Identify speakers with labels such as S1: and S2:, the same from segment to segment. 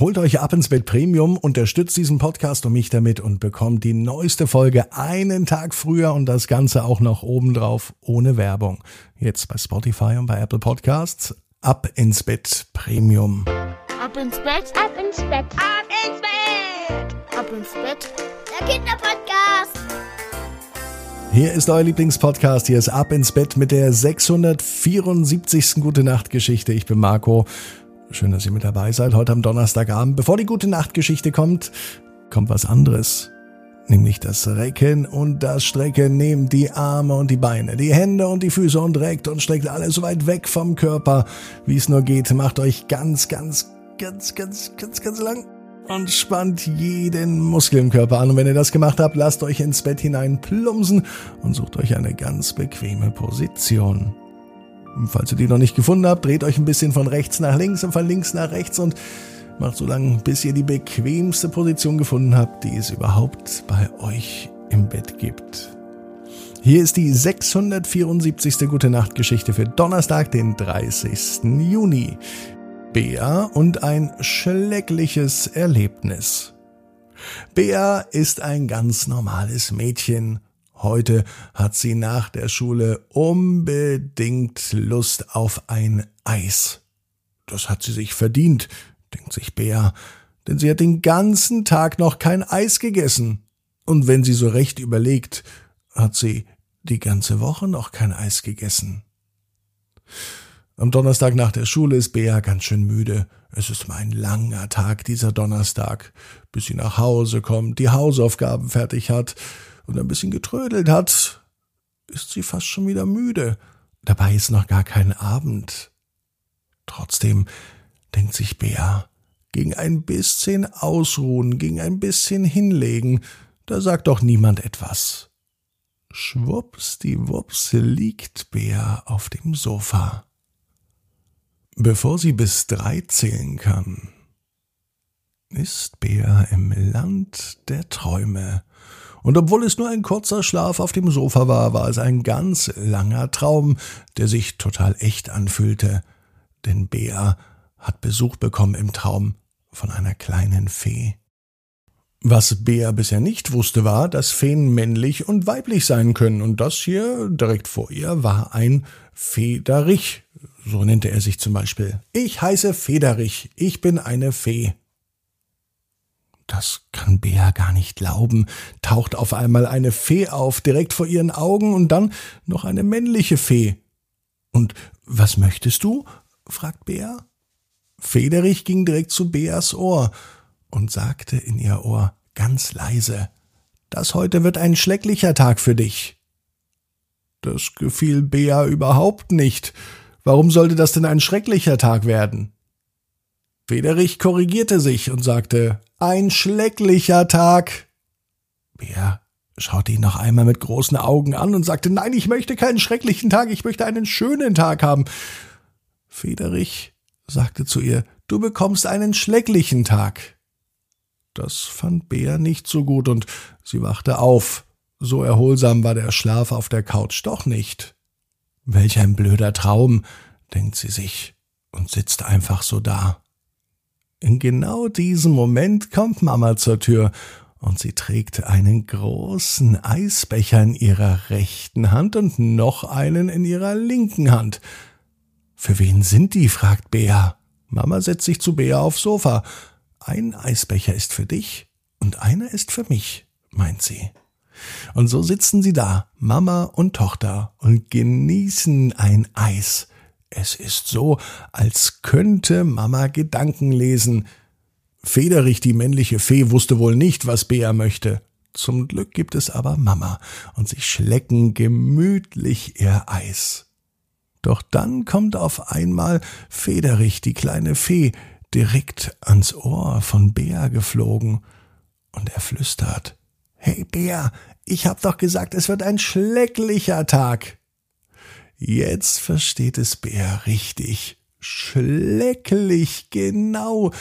S1: Holt euch ab ins Bett Premium, unterstützt diesen Podcast und mich damit und bekommt die neueste Folge einen Tag früher und das Ganze auch noch obendrauf ohne Werbung. Jetzt bei Spotify und bei Apple Podcasts. Ab ins Bett Premium.
S2: Ab ins Bett, ab ins Bett, ab ins Bett, ab ins Bett. Der Kinderpodcast.
S1: Hier ist euer Lieblingspodcast. Hier ist Ab ins Bett mit der 674. Gute Nacht Geschichte. Ich bin Marco. Schön, dass ihr mit dabei seid heute am Donnerstagabend. Bevor die gute Nachtgeschichte kommt, kommt was anderes. Nämlich das Recken und das Strecken. Nehmt die Arme und die Beine, die Hände und die Füße und reckt und streckt alles so weit weg vom Körper, wie es nur geht. Macht euch ganz, ganz, ganz, ganz, ganz, ganz lang und spannt jeden Muskel im Körper an. Und wenn ihr das gemacht habt, lasst euch ins Bett hinein plumpsen und sucht euch eine ganz bequeme Position. Falls ihr die noch nicht gefunden habt, dreht euch ein bisschen von rechts nach links und von links nach rechts und macht so lange, bis ihr die bequemste Position gefunden habt, die es überhaupt bei euch im Bett gibt. Hier ist die 674. Gute Nacht Geschichte für Donnerstag, den 30. Juni. Bea und ein schleckliches Erlebnis. Bea ist ein ganz normales Mädchen Heute hat sie nach der Schule unbedingt Lust auf ein Eis. Das hat sie sich verdient, denkt sich Bea, denn sie hat den ganzen Tag noch kein Eis gegessen. Und wenn sie so recht überlegt, hat sie die ganze Woche noch kein Eis gegessen. Am Donnerstag nach der Schule ist Bea ganz schön müde. Es ist mal ein langer Tag dieser Donnerstag, bis sie nach Hause kommt, die Hausaufgaben fertig hat, und ein bisschen getrödelt hat, ist sie fast schon wieder müde. Dabei ist noch gar kein Abend. Trotzdem denkt sich Bea, gegen ein bisschen ausruhen, gegen ein bisschen hinlegen, da sagt doch niemand etwas. Schwupps, die Wups liegt Bea auf dem Sofa. Bevor sie bis drei zählen kann, ist Bea im Land der Träume und obwohl es nur ein kurzer Schlaf auf dem Sofa war, war es ein ganz langer Traum, der sich total echt anfühlte. Denn Bea hat Besuch bekommen im Traum von einer kleinen Fee. Was Bea bisher nicht wusste, war, dass Feen männlich und weiblich sein können, und das hier direkt vor ihr war ein Federich. So nannte er sich zum Beispiel. Ich heiße Federich, ich bin eine Fee. Das kann Bea gar nicht glauben. Taucht auf einmal eine Fee auf, direkt vor ihren Augen und dann noch eine männliche Fee. Und was möchtest du? fragt Bea. Federich ging direkt zu Beas Ohr und sagte in ihr Ohr ganz leise, das heute wird ein schlecklicher Tag für dich. Das gefiel Bea überhaupt nicht. Warum sollte das denn ein schrecklicher Tag werden? Federich korrigierte sich und sagte, ein schlecklicher Tag. Bär schaute ihn noch einmal mit großen Augen an und sagte, nein, ich möchte keinen schrecklichen Tag, ich möchte einen schönen Tag haben. Federich sagte zu ihr, du bekommst einen schlecklichen Tag. Das fand Bär nicht so gut und sie wachte auf. So erholsam war der Schlaf auf der Couch doch nicht. Welch ein blöder Traum, denkt sie sich und sitzt einfach so da. In genau diesem Moment kommt Mama zur Tür und sie trägt einen großen Eisbecher in ihrer rechten Hand und noch einen in ihrer linken Hand. Für wen sind die? fragt Bea. Mama setzt sich zu Bea aufs Sofa. Ein Eisbecher ist für dich und einer ist für mich, meint sie. Und so sitzen sie da, Mama und Tochter, und genießen ein Eis. Es ist so, als könnte Mama Gedanken lesen. Federich, die männliche Fee, wusste wohl nicht, was Bea möchte. Zum Glück gibt es aber Mama, und sie schlecken gemütlich ihr Eis. Doch dann kommt auf einmal Federich, die kleine Fee, direkt ans Ohr von Bea geflogen, und er flüstert Hey Bea, ich hab doch gesagt, es wird ein schlecklicher Tag. Jetzt versteht es Bär richtig. Schlecklich, genau.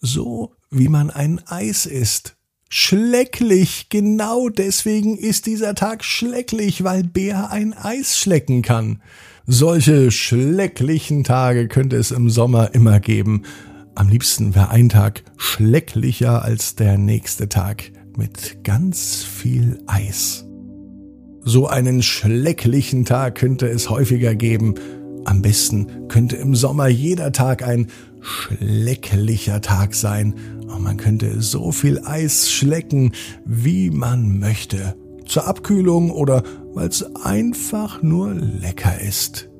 S1: So wie man ein Eis isst. Schlecklich, genau deswegen ist dieser Tag schlecklich, weil Bär ein Eis schlecken kann. Solche schlecklichen Tage könnte es im Sommer immer geben. Am liebsten wäre ein Tag schlecklicher als der nächste Tag mit ganz viel Eis. So einen schlecklichen Tag könnte es häufiger geben. Am besten könnte im Sommer jeder Tag ein schlecklicher Tag sein. Und man könnte so viel Eis schlecken, wie man möchte. Zur Abkühlung oder weil es einfach nur lecker ist.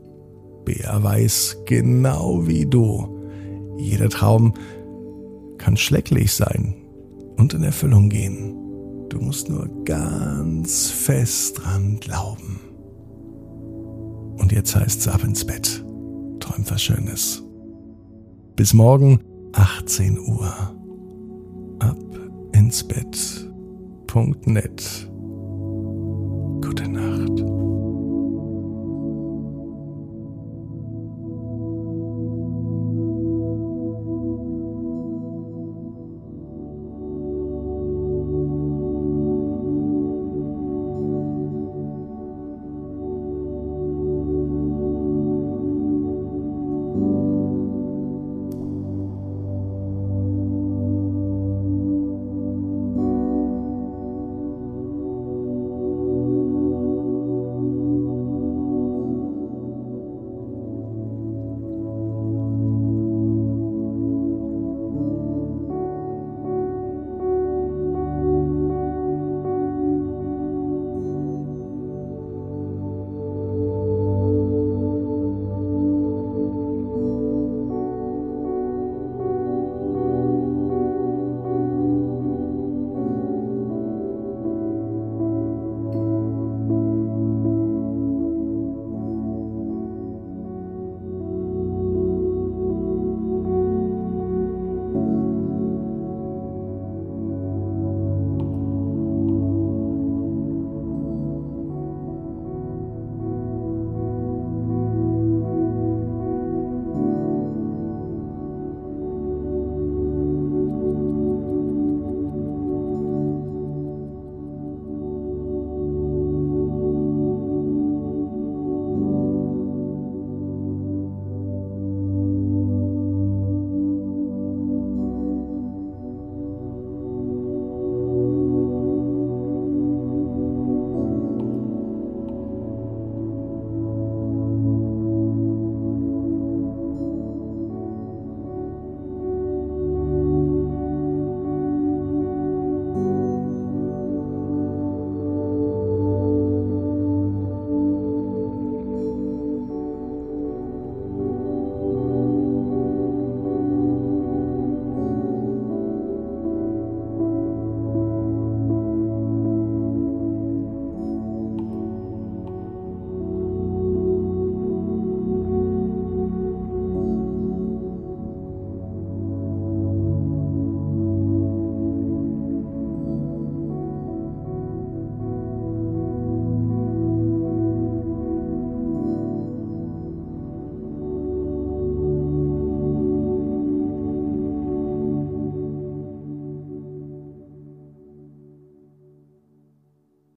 S1: Bär weiß genau wie du. Jeder Traum kann schlecklich sein und in Erfüllung gehen. Du musst nur ganz fest dran glauben. Und jetzt heißt's ab ins Bett. Träum was Schönes. Bis morgen 18 Uhr. Ab ins Bett.net